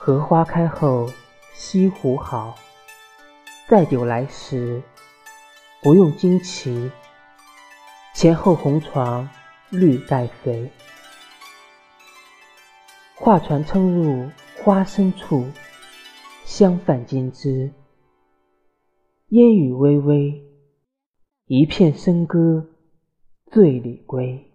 荷花开后西湖好，载酒来时不用惊奇。前后红床绿带肥，画船撑入花深处，香泛金枝。烟雨微微，一片笙歌醉里归。